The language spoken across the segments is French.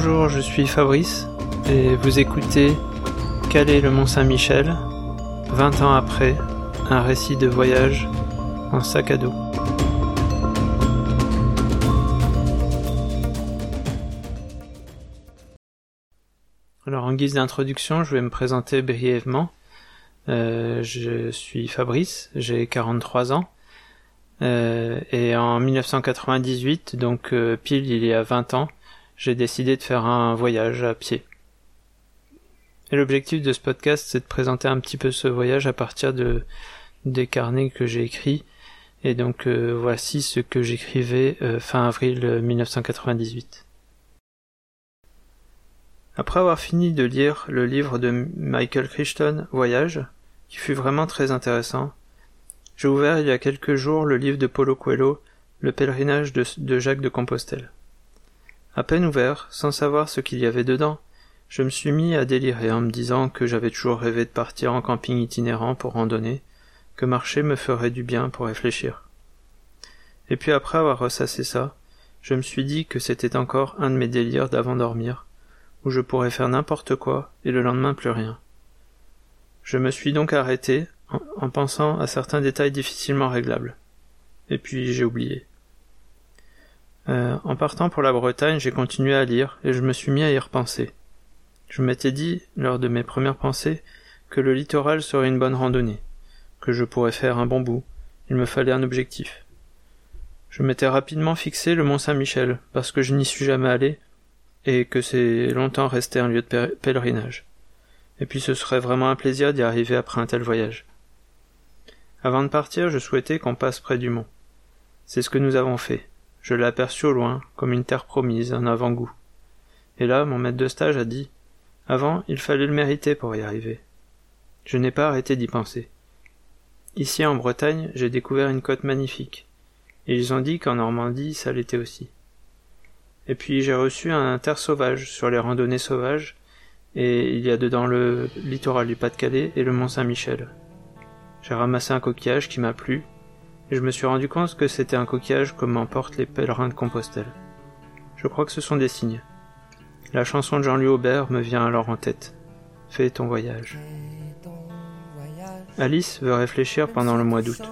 Bonjour, je suis Fabrice et vous écoutez Calais le Mont-Saint-Michel, 20 ans après, un récit de voyage en sac à dos. Alors en guise d'introduction, je vais me présenter brièvement. Euh, je suis Fabrice, j'ai 43 ans. Euh, et en 1998, donc euh, pile il y a 20 ans, j'ai décidé de faire un voyage à pied. Et l'objectif de ce podcast, c'est de présenter un petit peu ce voyage à partir de des carnets que j'ai écrits. Et donc voici ce que j'écrivais fin avril 1998. Après avoir fini de lire le livre de Michael Crichton, Voyage, qui fut vraiment très intéressant, j'ai ouvert il y a quelques jours le livre de Paulo Coelho, Le pèlerinage de, Jacques de Compostelle. À peine ouvert, sans savoir ce qu'il y avait dedans, je me suis mis à délirer en me disant que j'avais toujours rêvé de partir en camping itinérant pour randonner, que marcher me ferait du bien pour réfléchir. Et puis après avoir ressassé ça, je me suis dit que c'était encore un de mes délires d'avant dormir, où je pourrais faire n'importe quoi et le lendemain plus rien. Je me suis donc arrêté en, pensant à certains détails difficilement réglables. Et puis j'ai oublié. Euh, en partant pour la Bretagne, j'ai continué à lire et je me suis mis à y repenser. Je m'étais dit, lors de mes premières pensées, que le littoral serait une bonne randonnée, que je pourrais faire un bon bout, il me fallait un objectif. Je m'étais rapidement fixé le Mont Saint-Michel, parce que je n'y suis jamais allé, et que c'est longtemps resté un lieu de pèlerinage. Et puis ce serait vraiment un plaisir d'y arriver après un tel voyage. Avant de partir, je souhaitais qu'on passe près du mont. C'est ce que nous avons fait. Je l'ai aperçu au loin, comme une terre promise, un avant-goût. Et là, mon maître de stage a dit Avant, il fallait le mériter pour y arriver. Je n'ai pas arrêté d'y penser. Ici en Bretagne, j'ai découvert une côte magnifique. Et ils ont dit qu'en Normandie, ça l'était aussi. Et puis j'ai reçu un terre sauvage sur les randonnées sauvages, et il y a dedans le littoral du Pas-de-Calais et le Mont Saint-Michel. J'ai ramassé un coquillage qui m'a plu, et je me suis rendu compte que c'était un coquillage comme emportent les pèlerins de Compostelle. Je crois que ce sont des signes. La chanson de Jean-Louis Aubert me vient alors en tête. Fais ton voyage. Alice veut réfléchir pendant le mois d'août,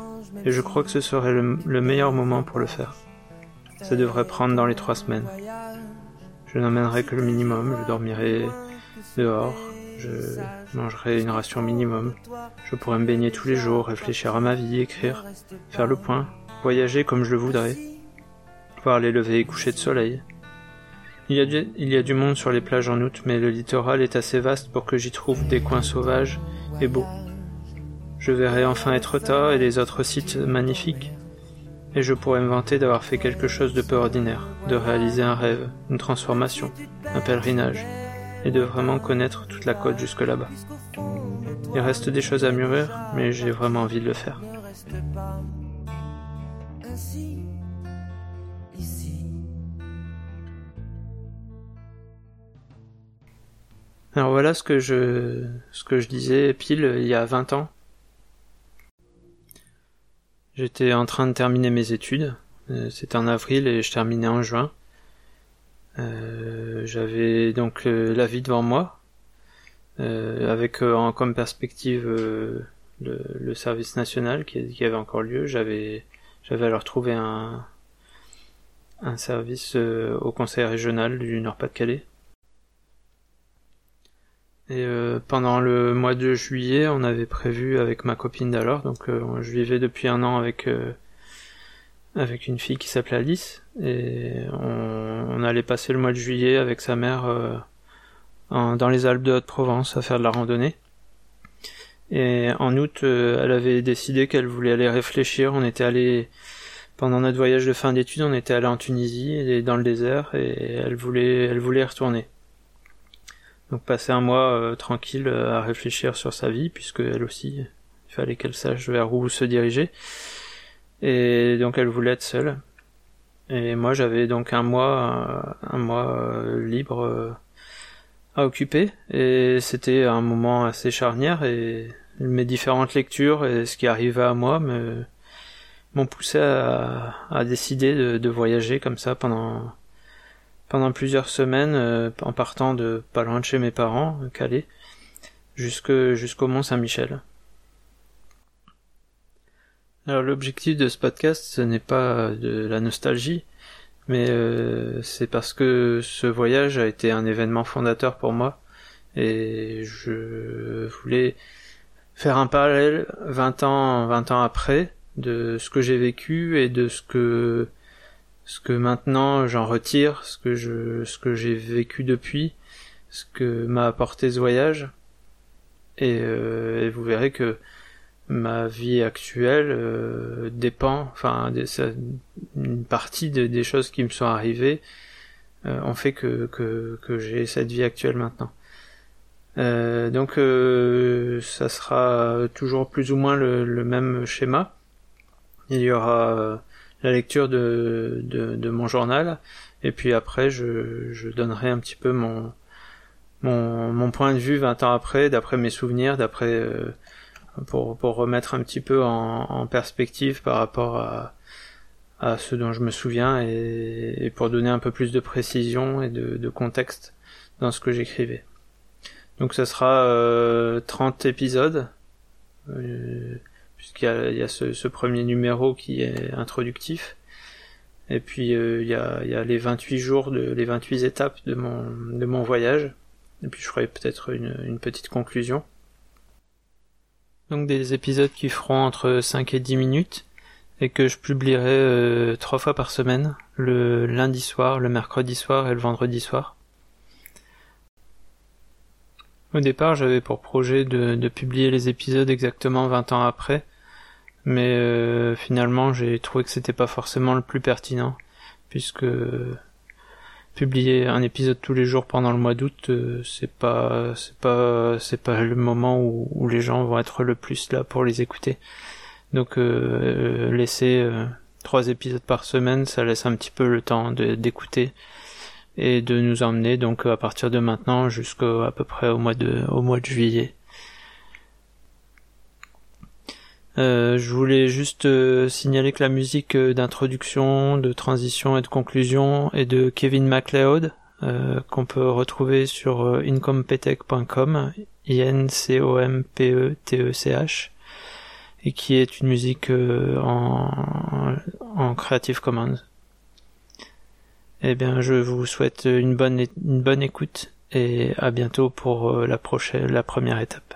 et je crois que ce serait le meilleur moment pour le faire. Ça devrait prendre dans les trois semaines. Je n'emmènerai que le minimum, je dormirai dehors, je mangerai une ration minimum, je pourrai me baigner tous les jours, réfléchir à ma vie, écrire, faire le point, voyager comme je le voudrais, voir les levées et couchers de soleil. Il y, a du, il y a du monde sur les plages en août, mais le littoral est assez vaste pour que j'y trouve des coins sauvages et beaux. Je verrai enfin Etretat et les autres sites magnifiques. Et je pourrais me vanter d'avoir fait quelque chose de peu ordinaire, de réaliser un rêve, une transformation, un pèlerinage, et de vraiment connaître toute la côte jusque là-bas. Il reste des choses à mûrir, mais j'ai vraiment envie de le faire. Alors voilà ce que je, ce que je disais pile il y a 20 ans J'étais en train de terminer mes études. Euh, c'était en avril et je terminais en juin. Euh, j'avais donc euh, la vie devant moi, avec en, comme perspective le, service national qui, avait encore lieu. J'avais j'avais alors trouvé un un service au conseil régional du Nord-Pas-de-Calais et euh, pendant le mois de juillet, on avait prévu avec ma copine d'alors, donc euh, je vivais depuis un an avec euh, avec une fille qui s'appelait Alice, et on, allait passer le mois de juillet avec sa mère dans les Alpes de Haute-Provence à faire de la randonnée. Et en août, elle avait décidé qu'elle voulait aller réfléchir. On était allé pendant notre voyage de fin d'études, on était allé en Tunisie et dans le désert, et elle voulait elle voulait retourner. Donc passer un mois euh, tranquille euh, à réfléchir sur sa vie, puisque elle aussi, il fallait qu'elle sache vers où se diriger. Et donc elle voulait être seule. Et moi j'avais donc un mois, un mois euh, libre à occuper. Et c'était un moment assez charnière et mes différentes lectures et ce qui arrivait à moi me m'ont poussé à, décider de, voyager comme ça pendant pendant plusieurs semaines en partant de pas loin de chez mes parents, Calais, jusqu'au Mont Saint-Michel. Alors l'objectif de ce podcast, ce n'est pas de la nostalgie, mais euh, c'est parce que ce voyage a été un événement fondateur pour moi et je voulais faire un parallèle 20 ans 20 ans après de ce que j'ai vécu et de ce que ce que maintenant j'en retire, ce que je ce que j'ai vécu depuis, ce que m'a apporté ce voyage. Et, euh, et vous verrez que ma vie actuelle euh, dépend, enfin, une partie des choses qui me sont arrivées euh, ont fait que, que, que j'ai cette vie actuelle maintenant. Euh, donc ça sera toujours plus ou moins le, le, même schéma. Il y aura la lecture de, de, de, mon journal et puis après je, je donnerai un petit peu mon, mon, mon point de vue 20 ans après, d'après mes souvenirs, d'après pour, pour remettre un petit peu en, en perspective par rapport à, à ce dont je me souviens et, et, pour donner un peu plus de précision et de, de contexte dans ce que j'écrivais. Donc ça sera euh, 30 épisodes, euh, puisqu'il y a, il y a ce, ce, premier numéro qui est introductif. Et puis euh, il, y a, il y a les 28 jours, de, les 28 étapes de mon, de mon voyage. Et puis je ferai peut-être une, une petite conclusion. Donc des épisodes qui feront entre 5 et 10 minutes et que je publierai euh, trois fois par semaine, le lundi soir, le mercredi soir et le vendredi soir. Au départ, j'avais pour projet de, publier les épisodes exactement 20 ans après, mais euh, finalement j'ai trouvé que c'était pas forcément le plus pertinent, puisque publier un épisode tous les jours pendant le mois d'août, euh, c'est pas, c'est pas, c'est pas le moment où, les gens vont être le plus là pour les écouter. Donc euh, laisser euh, trois épisodes par semaine, ça laisse un petit peu le temps d'écouter et de nous emmener donc à partir de maintenant jusqu'à peu près au mois de, au mois de juillet. Euh, je voulais juste euh, signaler que la musique euh, d'introduction, de transition et de conclusion est de Kevin MacLeod, qu'on peut retrouver sur incompetech.com, I-N-C-O-M-P-E-T-E-C-H, et qui est une musique en, en Creative Commons. Eh bien, je vous souhaite une bonne, une bonne écoute et à bientôt pour la prochaine, la première étape.